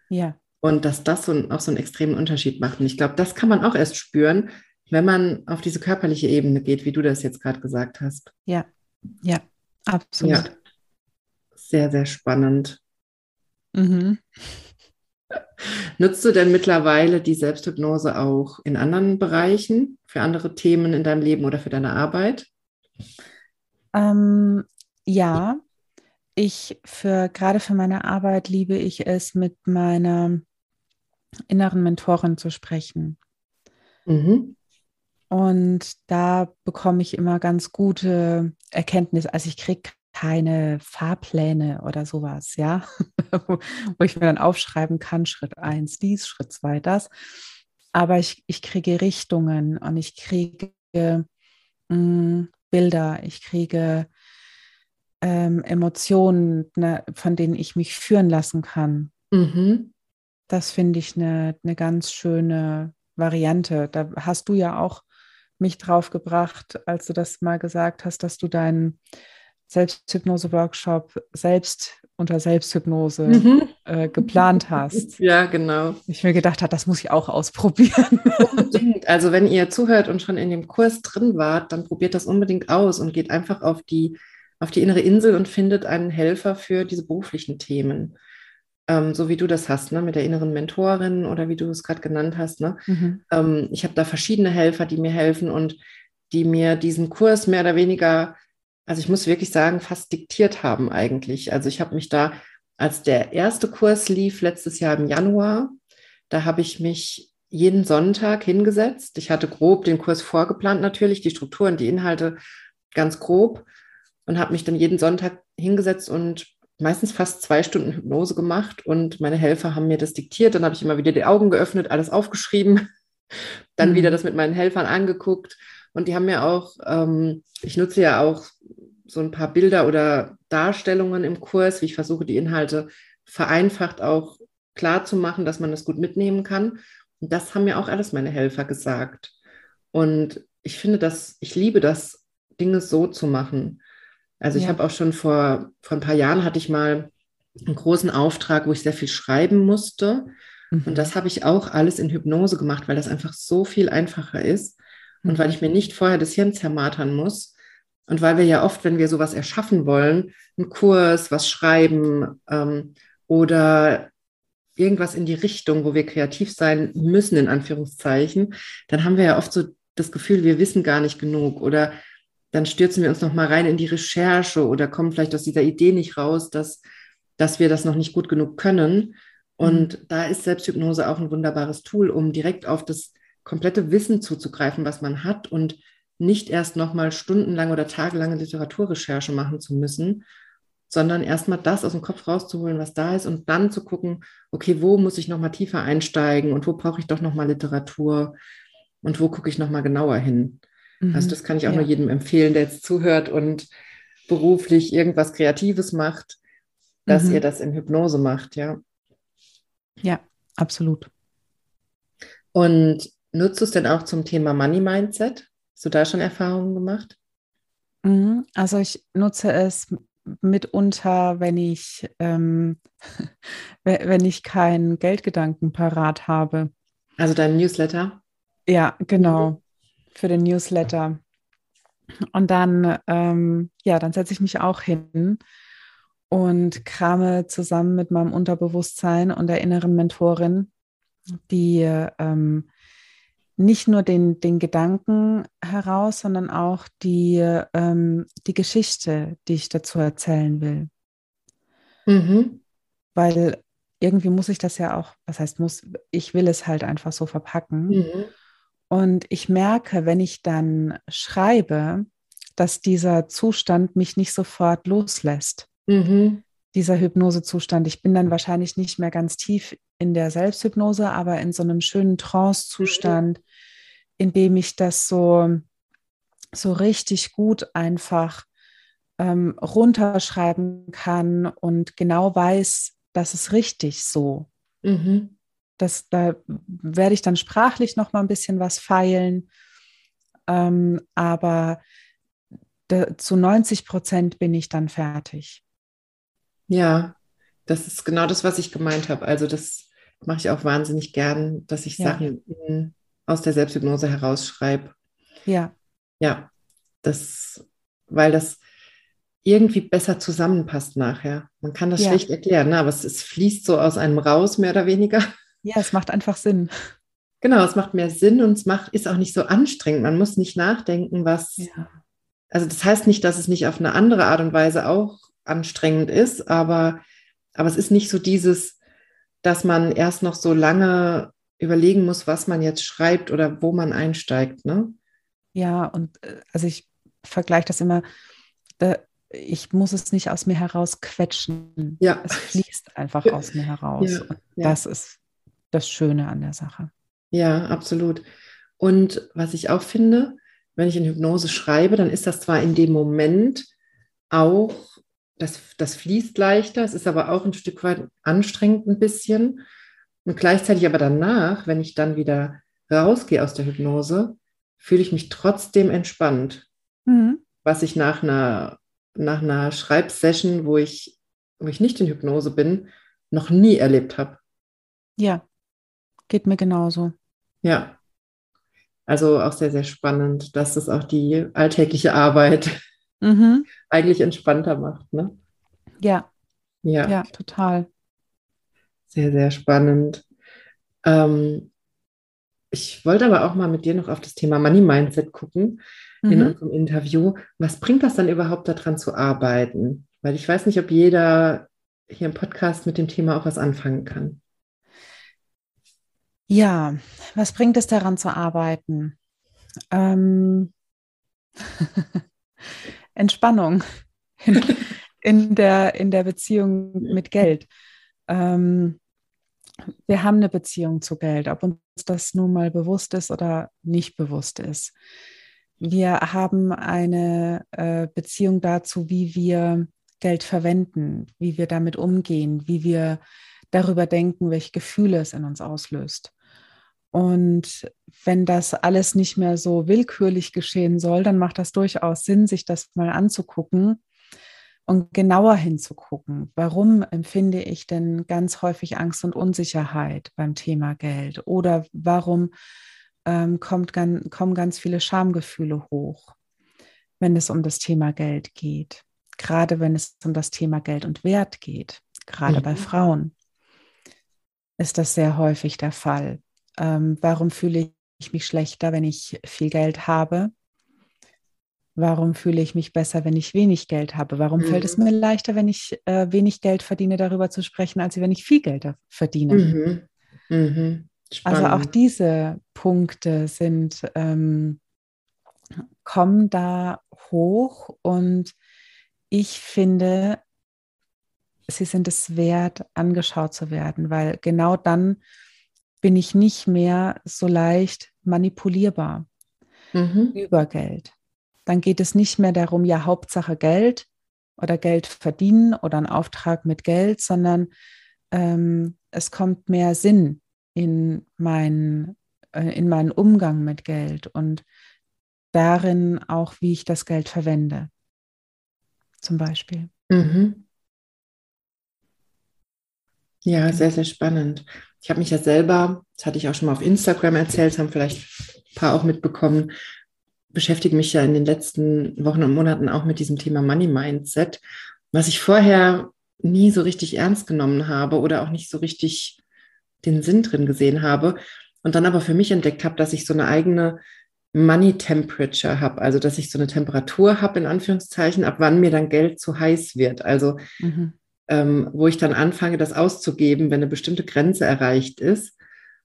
Ja. Und dass das so, auch so einen extremen Unterschied macht. Und ich glaube, das kann man auch erst spüren, wenn man auf diese körperliche Ebene geht, wie du das jetzt gerade gesagt hast. Ja, ja, absolut. Ja. Sehr, sehr spannend. Mhm. Nutzt du denn mittlerweile die Selbsthypnose auch in anderen Bereichen, für andere Themen in deinem Leben oder für deine Arbeit? Ähm, ja, ich für gerade für meine Arbeit liebe ich es, mit meiner inneren Mentorin zu sprechen. Mhm. Und da bekomme ich immer ganz gute Erkenntnisse. Also ich kriege keine Fahrpläne oder sowas, ja, wo ich mir dann aufschreiben kann, Schritt eins dies, Schritt zwei das. Aber ich, ich kriege Richtungen und ich kriege mh, mm, Bilder, ich kriege ähm, Emotionen, ne, von denen ich mich führen lassen kann. Mhm. Das finde ich eine, eine ganz schöne Variante. Da hast du ja auch mich drauf gebracht, als du das mal gesagt hast, dass du deinen Selbsthypnose-Workshop selbst unter Selbsthypnose mhm. äh, geplant hast. Ja, genau. Ich mir gedacht habe, das muss ich auch ausprobieren. Unbedingt. Also wenn ihr zuhört und schon in dem Kurs drin wart, dann probiert das unbedingt aus und geht einfach auf die, auf die innere Insel und findet einen Helfer für diese beruflichen Themen ähm, so wie du das hast, ne, mit der inneren Mentorin oder wie du es gerade genannt hast. Ne? Mhm. Ähm, ich habe da verschiedene Helfer, die mir helfen und die mir diesen Kurs mehr oder weniger, also ich muss wirklich sagen, fast diktiert haben eigentlich. Also ich habe mich da, als der erste Kurs lief letztes Jahr im Januar, da habe ich mich jeden Sonntag hingesetzt. Ich hatte grob den Kurs vorgeplant natürlich, die Strukturen, die Inhalte ganz grob und habe mich dann jeden Sonntag hingesetzt und meistens fast zwei Stunden Hypnose gemacht und meine Helfer haben mir das diktiert. Dann habe ich immer wieder die Augen geöffnet, alles aufgeschrieben, dann mhm. wieder das mit meinen Helfern angeguckt. Und die haben mir auch, ähm, ich nutze ja auch so ein paar Bilder oder Darstellungen im Kurs, wie ich versuche, die Inhalte vereinfacht auch klar zu machen, dass man das gut mitnehmen kann. Und das haben mir auch alles meine Helfer gesagt. Und ich finde das, ich liebe das, Dinge so zu machen. Also ja. ich habe auch schon vor, vor ein paar Jahren hatte ich mal einen großen Auftrag, wo ich sehr viel schreiben musste. Mhm. Und das habe ich auch alles in Hypnose gemacht, weil das einfach so viel einfacher ist und weil ich mir nicht vorher das Hirn zermatern muss. Und weil wir ja oft, wenn wir sowas erschaffen wollen, einen Kurs, was schreiben ähm, oder irgendwas in die Richtung, wo wir kreativ sein müssen, in Anführungszeichen, dann haben wir ja oft so das Gefühl, wir wissen gar nicht genug oder dann stürzen wir uns noch mal rein in die Recherche oder kommen vielleicht aus dieser Idee nicht raus, dass, dass wir das noch nicht gut genug können. Und mhm. da ist Selbsthypnose auch ein wunderbares Tool, um direkt auf das komplette Wissen zuzugreifen, was man hat und nicht erst noch mal stundenlang oder tagelange Literaturrecherche machen zu müssen, sondern erstmal das aus dem Kopf rauszuholen, was da ist und dann zu gucken, okay, wo muss ich noch mal tiefer einsteigen und wo brauche ich doch noch mal Literatur und wo gucke ich noch mal genauer hin. Also mhm. Also das kann ich auch ja. nur jedem empfehlen, der jetzt zuhört und beruflich irgendwas Kreatives macht, dass mhm. ihr das in Hypnose macht, ja. Ja, absolut. Und nutzt du es denn auch zum Thema Money Mindset? Hast du da schon Erfahrungen gemacht? Mhm. Also ich nutze es mitunter, wenn ich, ähm, wenn ich keinen Geldgedanken parat habe. Also dein Newsletter? Ja, genau. Mhm für den Newsletter. Und dann, ähm, ja, dann setze ich mich auch hin und krame zusammen mit meinem Unterbewusstsein und der inneren Mentorin, die ähm, nicht nur den, den Gedanken heraus, sondern auch die, ähm, die Geschichte, die ich dazu erzählen will. Mhm. Weil irgendwie muss ich das ja auch, was heißt muss, ich will es halt einfach so verpacken. Mhm. Und ich merke, wenn ich dann schreibe, dass dieser Zustand mich nicht sofort loslässt. Mhm. Dieser Hypnosezustand. Ich bin dann wahrscheinlich nicht mehr ganz tief in der Selbsthypnose, aber in so einem schönen Trance-Zustand, in dem ich das so, so richtig gut einfach ähm, runterschreiben kann und genau weiß, das ist richtig so. Mhm. Das, da werde ich dann sprachlich noch mal ein bisschen was feilen. Ähm, aber de, zu 90 Prozent bin ich dann fertig. Ja, das ist genau das, was ich gemeint habe. Also das mache ich auch wahnsinnig gern, dass ich ja. Sachen in, aus der Selbsthypnose herausschreibe. Ja. Ja, das, weil das irgendwie besser zusammenpasst nachher. Man kann das ja. schlecht erklären, ne? aber es, es fließt so aus einem raus, mehr oder weniger. Ja, es macht einfach Sinn. Genau, es macht mehr Sinn und es macht, ist auch nicht so anstrengend. Man muss nicht nachdenken, was. Ja. Also, das heißt nicht, dass es nicht auf eine andere Art und Weise auch anstrengend ist, aber, aber es ist nicht so dieses, dass man erst noch so lange überlegen muss, was man jetzt schreibt oder wo man einsteigt. Ne? Ja, und äh, also ich vergleiche das immer, da, ich muss es nicht aus mir heraus quetschen. Ja. Es fließt einfach aus mir heraus. Ja, und ja. das ist das Schöne an der Sache. Ja, absolut. Und was ich auch finde, wenn ich in Hypnose schreibe, dann ist das zwar in dem Moment auch das, das fließt leichter, es ist aber auch ein Stück weit anstrengend ein bisschen. Und gleichzeitig aber danach, wenn ich dann wieder rausgehe aus der Hypnose, fühle ich mich trotzdem entspannt. Mhm. Was ich nach einer, nach einer Schreibsession, wo ich, wo ich nicht in Hypnose bin, noch nie erlebt habe. Ja, geht mir genauso. Ja. Also auch sehr, sehr spannend, dass das auch die alltägliche Arbeit mhm. Eigentlich entspannter macht. Ne? Ja. Ja. Ja, total. Sehr, sehr spannend. Ähm, ich wollte aber auch mal mit dir noch auf das Thema Money Mindset gucken mhm. in unserem Interview. Was bringt das dann überhaupt daran zu arbeiten? Weil ich weiß nicht, ob jeder hier im Podcast mit dem Thema auch was anfangen kann. Ja, was bringt es daran zu arbeiten? Ähm, Entspannung in, in, der, in der Beziehung mit Geld. Ähm, wir haben eine Beziehung zu Geld, ob uns das nun mal bewusst ist oder nicht bewusst ist. Wir haben eine äh, Beziehung dazu, wie wir Geld verwenden, wie wir damit umgehen, wie wir darüber denken, welche Gefühle es in uns auslöst. Und wenn das alles nicht mehr so willkürlich geschehen soll, dann macht das durchaus Sinn, sich das mal anzugucken und genauer hinzugucken. Warum empfinde ich denn ganz häufig Angst und Unsicherheit beim Thema Geld? Oder warum ähm, kommt, kommen ganz viele Schamgefühle hoch, wenn es um das Thema Geld geht? Gerade wenn es um das Thema Geld und Wert geht, gerade mhm. bei Frauen, ist das sehr häufig der Fall ähm, warum fühle ich mich schlechter, wenn ich viel Geld habe? Warum fühle ich mich besser, wenn ich wenig Geld habe? Warum mhm. fällt es mhm. mir leichter, wenn ich äh, wenig Geld verdiene, darüber zu sprechen, als wenn ich viel Geld verdiene? Mhm. Mhm. Also auch diese Punkte sind, ähm, kommen da hoch und ich finde, sie sind es wert, angeschaut zu werden, weil genau dann bin ich nicht mehr so leicht manipulierbar mhm. über Geld. Dann geht es nicht mehr darum, ja, Hauptsache Geld oder Geld verdienen oder ein Auftrag mit Geld, sondern ähm, es kommt mehr Sinn in, mein, äh, in meinen Umgang mit Geld und darin auch, wie ich das Geld verwende. Zum Beispiel. Mhm. Ja, sehr, sehr spannend. Ich habe mich ja selber, das hatte ich auch schon mal auf Instagram erzählt, haben vielleicht ein paar auch mitbekommen, beschäftige mich ja in den letzten Wochen und Monaten auch mit diesem Thema Money Mindset, was ich vorher nie so richtig ernst genommen habe oder auch nicht so richtig den Sinn drin gesehen habe und dann aber für mich entdeckt habe, dass ich so eine eigene Money Temperature habe, also dass ich so eine Temperatur habe, in Anführungszeichen, ab wann mir dann Geld zu heiß wird. Also mhm ähm, wo ich dann anfange, das auszugeben, wenn eine bestimmte Grenze erreicht ist.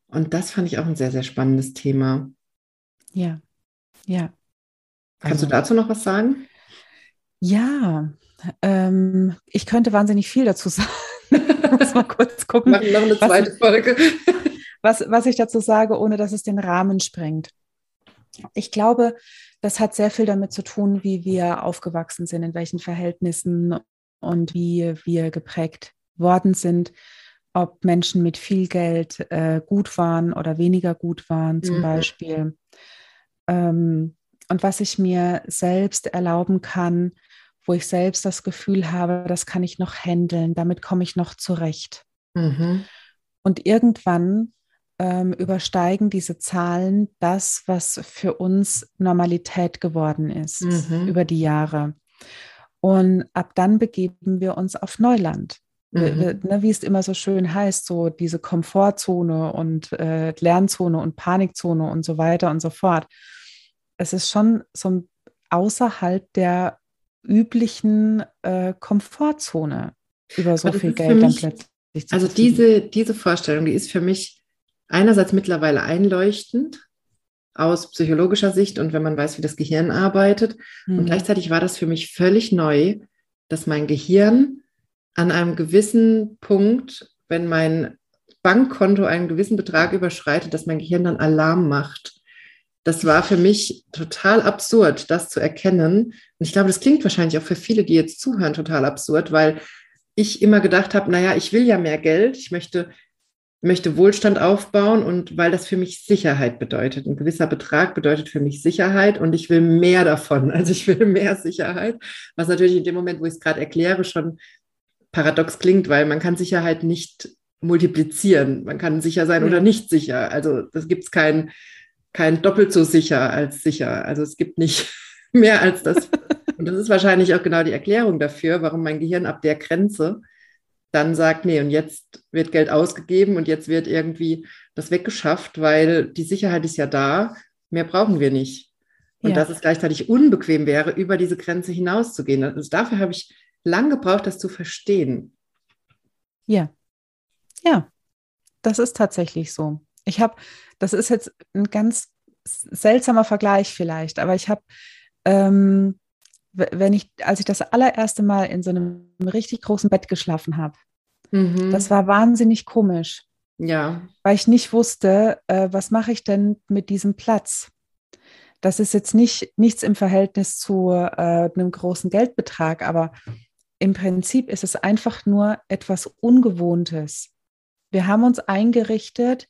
Und das fand ich auch ein sehr, sehr spannendes Thema. Ja, ja. Kannst also, du dazu noch was sagen? Ja, ähm, ich könnte wahnsinnig viel dazu sagen. muss mal kurz gucken. Machen noch eine zweite was, Folge. was, was ich dazu sage, ohne dass es den Rahmen sprengt. Ich glaube, das hat sehr viel damit zu tun, wie wir aufgewachsen sind, in welchen Verhältnissen und wie wir geprägt worden sind, ob Menschen mit viel Geld äh, gut waren oder weniger gut waren zum mhm. Beispiel. Ähm, und was ich mir selbst erlauben kann, wo ich selbst das Gefühl habe, das kann ich noch handeln, damit komme ich noch zurecht. Mhm. Und irgendwann ähm, übersteigen diese Zahlen das, was für uns Normalität geworden ist mhm. über die Jahre. Und ab dann begeben wir uns auf Neuland. Mhm. Wir, ne, wie es immer so schön heißt, so diese Komfortzone und äh, Lernzone und Panikzone und so weiter und so fort. Es ist schon so außerhalb der üblichen äh, Komfortzone über so viel Geld mich, dann plötzlich zu Also diese, diese Vorstellung, die ist für mich einerseits mittlerweile einleuchtend, aus psychologischer Sicht und wenn man weiß, wie das Gehirn arbeitet. Mhm. Und gleichzeitig war das für mich völlig neu, dass mein Gehirn an einem gewissen Punkt, wenn mein Bankkonto einen gewissen Betrag überschreitet, dass mein Gehirn dann Alarm macht. das war für mich total absurd, das zu erkennen. Und ich glaube, das klingt wahrscheinlich auch für viele, die jetzt zuhören, total absurd, weil ich immer gedacht habe, naja, ich will ja mehr Geld, ich möchte, möchte Wohlstand aufbauen und weil das für mich Sicherheit bedeutet. Ein gewisser Betrag bedeutet für mich Sicherheit und ich will mehr davon. Also ich will mehr Sicherheit, was natürlich in dem Moment, wo ich es gerade erkläre, schon paradox klingt, weil man kann Sicherheit nicht multiplizieren. Man kann sicher sein ja. oder nicht sicher. Also das gibt es kein, kein doppelt so sicher als sicher. Also es gibt nicht mehr als das. Und das ist wahrscheinlich auch genau die Erklärung dafür, warum mein Gehirn ab der Grenze dann sagt, nee, und jetzt wird Geld ausgegeben und jetzt wird irgendwie das weggeschafft, weil die Sicherheit ist ja da, mehr brauchen wir nicht. Und ja. dass es gleichzeitig unbequem wäre, über diese Grenze hinauszugehen. Also dafür habe ich lang gebraucht, das zu verstehen. Ja, ja, das ist tatsächlich so. Ich habe, das ist jetzt ein ganz seltsamer Vergleich vielleicht, aber ich habe, ähm, wenn ich, als ich das allererste Mal in so einem richtig großen Bett geschlafen habe, mhm. das war wahnsinnig komisch. Ja. Weil ich nicht wusste, äh, was mache ich denn mit diesem Platz? Das ist jetzt nicht nichts im Verhältnis zu äh, einem großen Geldbetrag, aber im Prinzip ist es einfach nur etwas Ungewohntes. Wir haben uns eingerichtet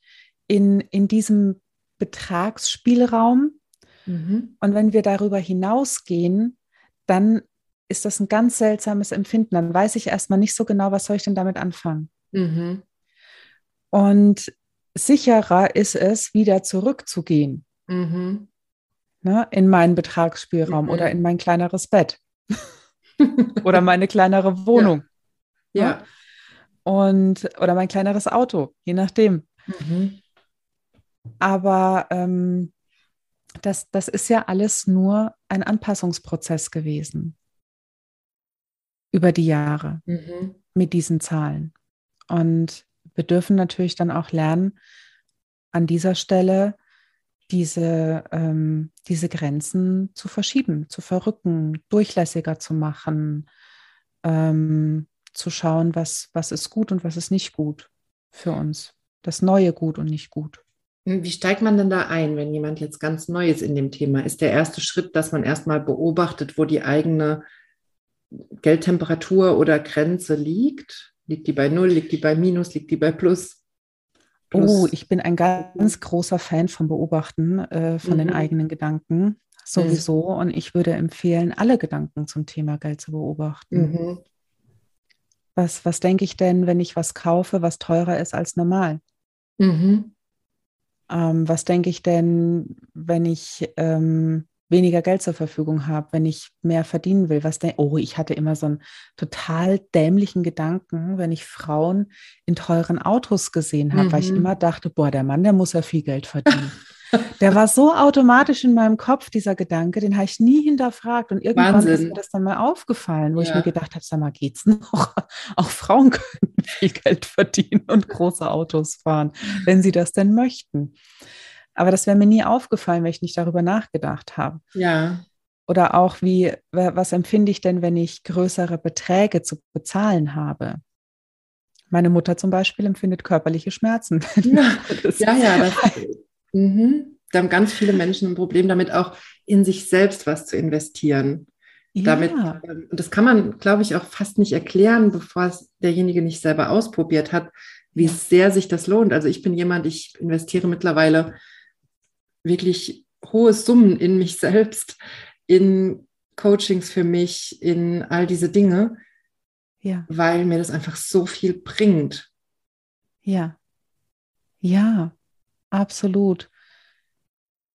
in, in diesem Betragsspielraum. Mhm. Und wenn wir darüber hinausgehen, dann ist das ein ganz seltsames Empfinden. Dann weiß ich erstmal nicht so genau, was soll ich denn damit anfangen. Mhm. Und sicherer ist es, wieder zurückzugehen mhm. ne, in meinen Betragsspielraum mhm. oder in mein kleineres Bett oder meine kleinere Wohnung. Ja. Ne? ja. Und, oder mein kleineres Auto, je nachdem. Mhm. Aber ähm, das, das ist ja alles nur ein Anpassungsprozess gewesen über die Jahre mhm. mit diesen Zahlen. Und wir dürfen natürlich dann auch lernen, an dieser Stelle diese, ähm, diese Grenzen zu verschieben, zu verrücken, durchlässiger zu machen, ähm, zu schauen, was, was ist gut und was ist nicht gut für uns. Das Neue gut und nicht gut. Wie steigt man denn da ein, wenn jemand jetzt ganz neu ist in dem Thema? Ist der erste Schritt, dass man erstmal beobachtet, wo die eigene Geldtemperatur oder Grenze liegt? Liegt die bei Null, liegt die bei Minus, liegt die bei Plus? Plus? Oh, ich bin ein ganz großer Fan vom Beobachten äh, von mhm. den eigenen Gedanken sowieso. Mhm. Und ich würde empfehlen, alle Gedanken zum Thema Geld zu beobachten. Mhm. Was, was denke ich denn, wenn ich was kaufe, was teurer ist als normal? Mhm. Ähm, was denke ich denn, wenn ich ähm, weniger Geld zur Verfügung habe, wenn ich mehr verdienen will? Was denk oh, ich hatte immer so einen total dämlichen Gedanken, wenn ich Frauen in teuren Autos gesehen habe, mhm. weil ich mhm. immer dachte, boah, der Mann, der muss ja viel Geld verdienen. Der war so automatisch in meinem Kopf, dieser Gedanke, den habe ich nie hinterfragt. Und irgendwann Wahnsinn. ist mir das dann mal aufgefallen, wo ja. ich mir gedacht habe, sag mal, geht's noch? Auch Frauen können viel Geld verdienen und große Autos fahren, wenn sie das denn möchten. Aber das wäre mir nie aufgefallen, wenn ich nicht darüber nachgedacht habe. Ja. Oder auch wie, was empfinde ich denn, wenn ich größere Beträge zu bezahlen habe? Meine Mutter zum Beispiel empfindet körperliche Schmerzen. Ja, ja, ja, das, Mhm. Da haben ganz viele Menschen ein Problem damit, auch in sich selbst was zu investieren. Ja. Damit, ähm, und das kann man, glaube ich, auch fast nicht erklären, bevor es derjenige nicht selber ausprobiert hat, wie sehr sich das lohnt. Also ich bin jemand, ich investiere mittlerweile wirklich hohe Summen in mich selbst, in Coachings für mich, in all diese Dinge, ja. weil mir das einfach so viel bringt. Ja, ja, absolut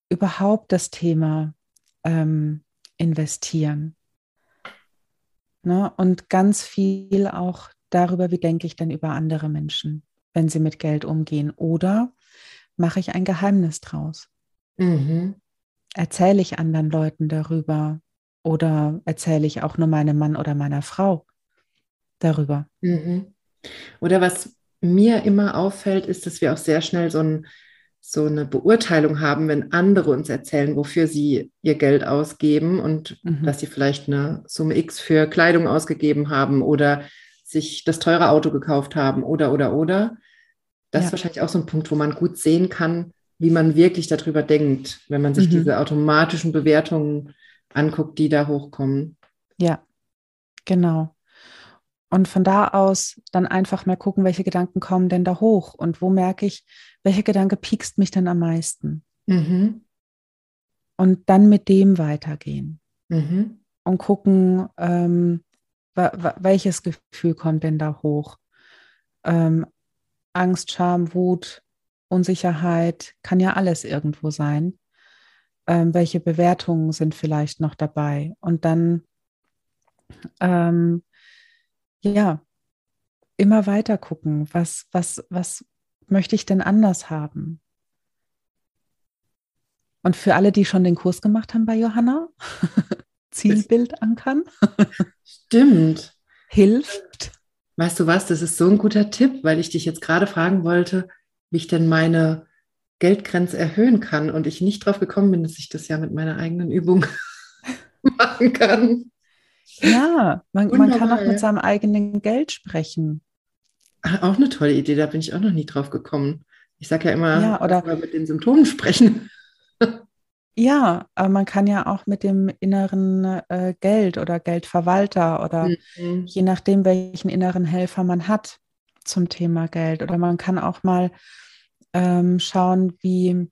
überhaupt das Thema ähm, investieren. Ne? Und ganz viel auch darüber, wie denke ich denn über andere Menschen, wenn sie mit Geld umgehen. Oder mache ich ein Geheimnis draus? Mhm. Erzähle ich anderen Leuten darüber? Oder erzähle ich auch nur meinem Mann oder meiner Frau darüber? Mhm. Oder was mir immer auffällt, ist, dass wir auch sehr schnell so ein so eine Beurteilung haben, wenn andere uns erzählen, wofür sie ihr Geld ausgeben und mhm. dass sie vielleicht eine Summe X für Kleidung ausgegeben haben oder sich das teure Auto gekauft haben oder oder oder. Das ja. ist wahrscheinlich auch so ein Punkt, wo man gut sehen kann, wie man wirklich darüber denkt, wenn man sich mhm. diese automatischen Bewertungen anguckt, die da hochkommen. Ja, genau. Und von da aus dann einfach mal gucken, welche Gedanken kommen denn da hoch und wo merke ich, welcher Gedanke piekst mich denn am meisten. Mhm. Und dann mit dem weitergehen mhm. und gucken, ähm, welches Gefühl kommt denn da hoch. Ähm, Angst, Scham, Wut, Unsicherheit, kann ja alles irgendwo sein. Ähm, welche Bewertungen sind vielleicht noch dabei? Und dann, ähm, ja, immer weiter gucken, was, was, was möchte ich denn anders haben? Und für alle, die schon den Kurs gemacht haben bei Johanna, Zielbild ankern. Stimmt. Hilft. Weißt du was, das ist so ein guter Tipp, weil ich dich jetzt gerade fragen wollte, wie ich denn meine Geldgrenze erhöhen kann und ich nicht drauf gekommen bin, dass ich das ja mit meiner eigenen Übung machen kann. Ja, man, man, kann auch mit seinem eigenen Geld sprechen. Auch eine tolle Idee, da bin ich auch noch nie drauf gekommen. Ich sage ja immer, ja, oder mit den Symptomen sprechen. Ja, aber man kann ja auch mit dem inneren äh, Geld oder Geldverwalter oder mhm. je nachdem, welchen inneren Helfer man hat zum Thema Geld. Oder man kann auch mal ähm, schauen, wie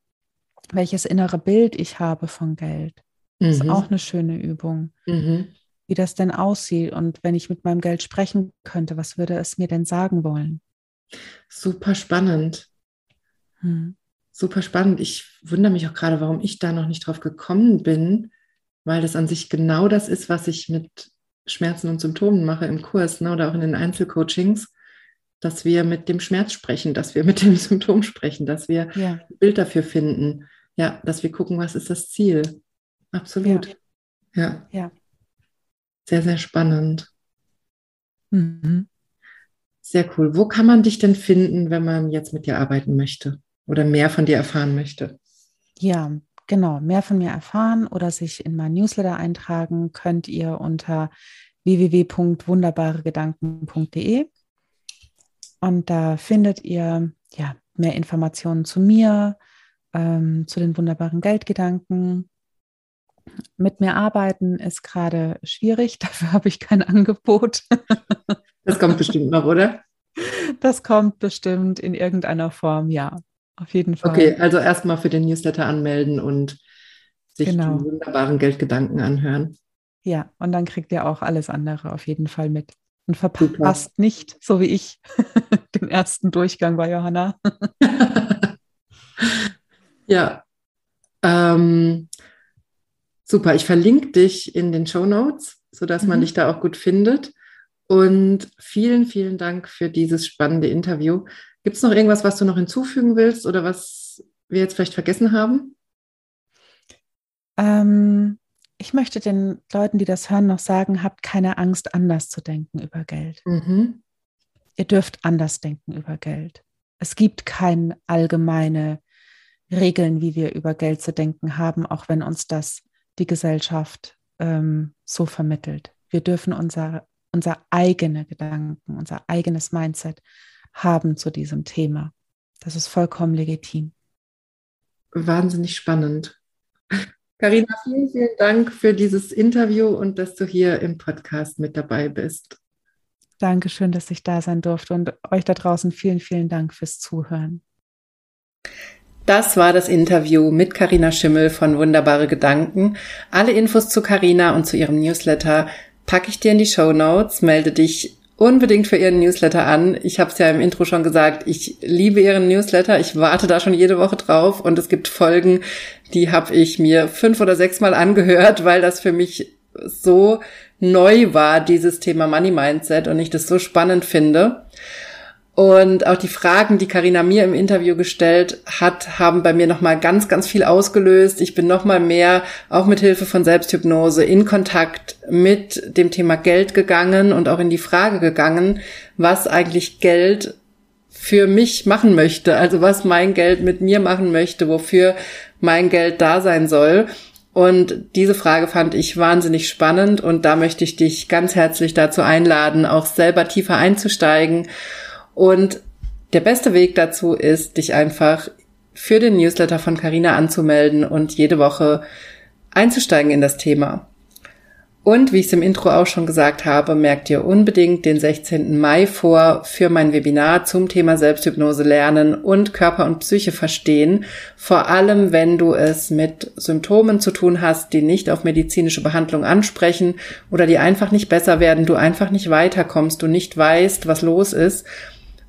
welches innere Bild ich habe von Geld. Das ist mhm. auch eine schöne Übung. Mhm. Wie das denn aussieht und wenn ich mit meinem Geld sprechen könnte, was würde es mir denn sagen wollen? Super spannend. Hm super spannend. Ich wundere mich auch gerade, warum ich da noch nicht drauf gekommen bin, weil das an sich genau das ist, was ich mit Schmerzen und Symptomen mache im Kurs ne, oder auch in den Einzelcoachings, dass wir mit dem Schmerz sprechen, dass wir mit dem Symptom sprechen, dass wir ja. ein Bild dafür finden. Ja, dass wir gucken, was ist das Ziel. Absolut. Ja. Ja. ja. Sehr, sehr spannend. Mhm. Sehr cool. Wo kann man dich denn finden, wenn man jetzt mit dir arbeiten möchte? oder mehr von dir erfahren möchte. Ja, genau. Mehr von mir erfahren oder sich in mein Newsletter eintragen könnt ihr unter www.wunderbaregedanken.de. Und da findet ihr ja mehr Informationen zu mir, ähm, zu den wunderbaren Geldgedanken. Mit mir arbeiten ist gerade schwierig, dafür habe ich kein Angebot. Das kommt bestimmt noch, oder? Das kommt bestimmt in irgendeiner Form, ja auf jeden Fall. Okay, also erstmal für den Newsletter anmelden und sich genau. die wunderbaren Geldgedanken anhören. Ja, und dann kriegt ihr auch alles andere auf jeden Fall mit. Und verpasst Super. nicht, so wie ich, den ersten Durchgang bei Johanna. ja. Ähm, super, ich verlinke dich in den Show Notes, sodass mhm. man dich da auch gut findet. Und vielen, vielen Dank für dieses spannende Interview. Gibt es noch irgendwas, was du noch hinzufügen willst oder was wir jetzt vielleicht vergessen haben? Ähm, ich möchte den Leuten, die das hören, noch sagen, habt keine Angst, anders zu denken über Geld. Mhm. Ihr dürft anders denken über Geld. Es gibt keine allgemeine Regeln, wie wir über Geld zu denken haben, auch wenn uns das die Gesellschaft ähm, so vermittelt. Wir dürfen unser, unser eigene Gedanken, unser eigenes Mindset haben zu diesem Thema. Das ist vollkommen legitim. Wahnsinnig spannend. Carina, vielen, vielen Dank für dieses Interview und dass du hier im Podcast mit dabei bist. Dankeschön, dass ich da sein durfte und euch da draußen vielen, vielen Dank fürs Zuhören. Das war das Interview mit Carina Schimmel von Wunderbare Gedanken. Alle Infos zu Carina und zu ihrem Newsletter packe ich dir in die Show Notes. Melde dich unbedingt für Ihren Newsletter an. Ich habe es ja im Intro schon gesagt, ich liebe Ihren Newsletter. Ich warte da schon jede Woche drauf und es gibt Folgen, die habe ich mir fünf oder sechs Mal angehört, weil das für mich so neu war, dieses Thema Money Mindset und ich das so spannend finde. Und auch die Fragen, die Karina mir im Interview gestellt hat, haben bei mir nochmal ganz, ganz viel ausgelöst. Ich bin nochmal mehr, auch mit Hilfe von Selbsthypnose, in Kontakt mit dem Thema Geld gegangen und auch in die Frage gegangen, was eigentlich Geld für mich machen möchte. Also was mein Geld mit mir machen möchte, wofür mein Geld da sein soll. Und diese Frage fand ich wahnsinnig spannend und da möchte ich dich ganz herzlich dazu einladen, auch selber tiefer einzusteigen und der beste Weg dazu ist, dich einfach für den Newsletter von Carina anzumelden und jede Woche einzusteigen in das Thema. Und wie ich es im Intro auch schon gesagt habe, merkt ihr unbedingt den 16. Mai vor für mein Webinar zum Thema Selbsthypnose lernen und Körper und Psyche verstehen. Vor allem, wenn du es mit Symptomen zu tun hast, die nicht auf medizinische Behandlung ansprechen oder die einfach nicht besser werden, du einfach nicht weiterkommst, du nicht weißt, was los ist.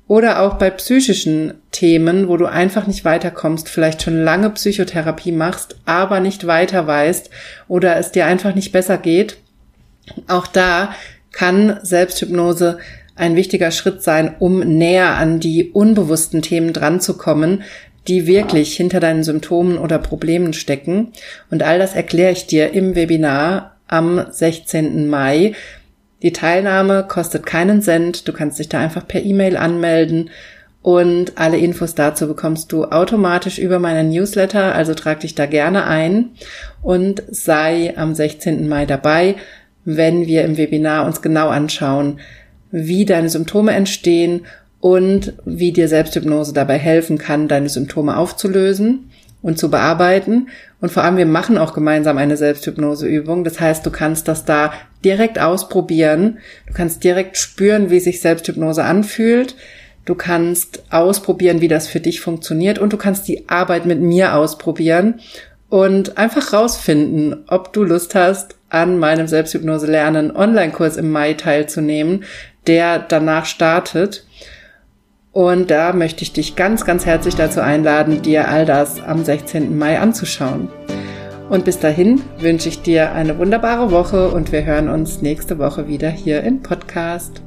Oder auch bei psychischen Themen, wo du einfach nicht weiterkommst, vielleicht schon lange Psychotherapie machst, aber nicht weiter weißt oder es dir einfach nicht besser geht auch da kann Selbsthypnose ein wichtiger Schritt sein, um näher an die unbewussten Themen dranzukommen, die wirklich hinter deinen Symptomen oder Problemen stecken. Und all das erkläre ich dir im Webinar am 16. Mai. Die Teilnahme kostet keinen Cent. Du kannst dich da einfach per E-Mail anmelden und alle Infos dazu bekommst du automatisch über meinen Newsletter. Also trag dich da gerne ein und sei am 16. Mai dabei wenn wir im Webinar uns genau anschauen, wie deine Symptome entstehen und wie dir Selbsthypnose dabei helfen kann, deine Symptome aufzulösen und zu bearbeiten. Und vor allem, wir machen auch gemeinsam eine Selbsthypnoseübung. Das heißt, du kannst das da direkt ausprobieren. Du kannst direkt spüren, wie sich Selbsthypnose anfühlt. Du kannst ausprobieren, wie das für dich funktioniert und du kannst die Arbeit mit mir ausprobieren und einfach rausfinden, ob du Lust hast, an meinem Selbsthypnose lernen Online-Kurs im Mai teilzunehmen, der danach startet. Und da möchte ich dich ganz, ganz herzlich dazu einladen, dir all das am 16. Mai anzuschauen. Und bis dahin wünsche ich dir eine wunderbare Woche und wir hören uns nächste Woche wieder hier im Podcast.